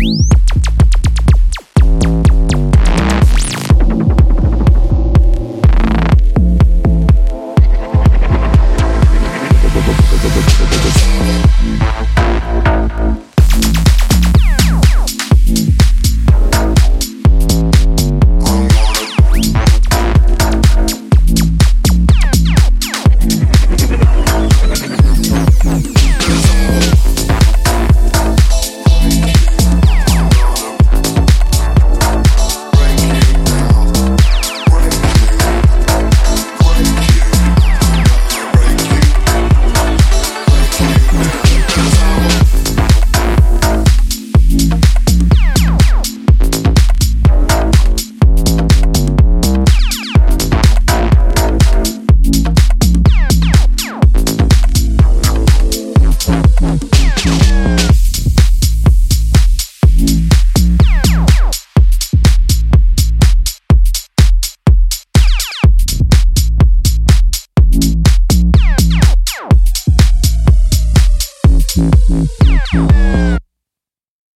you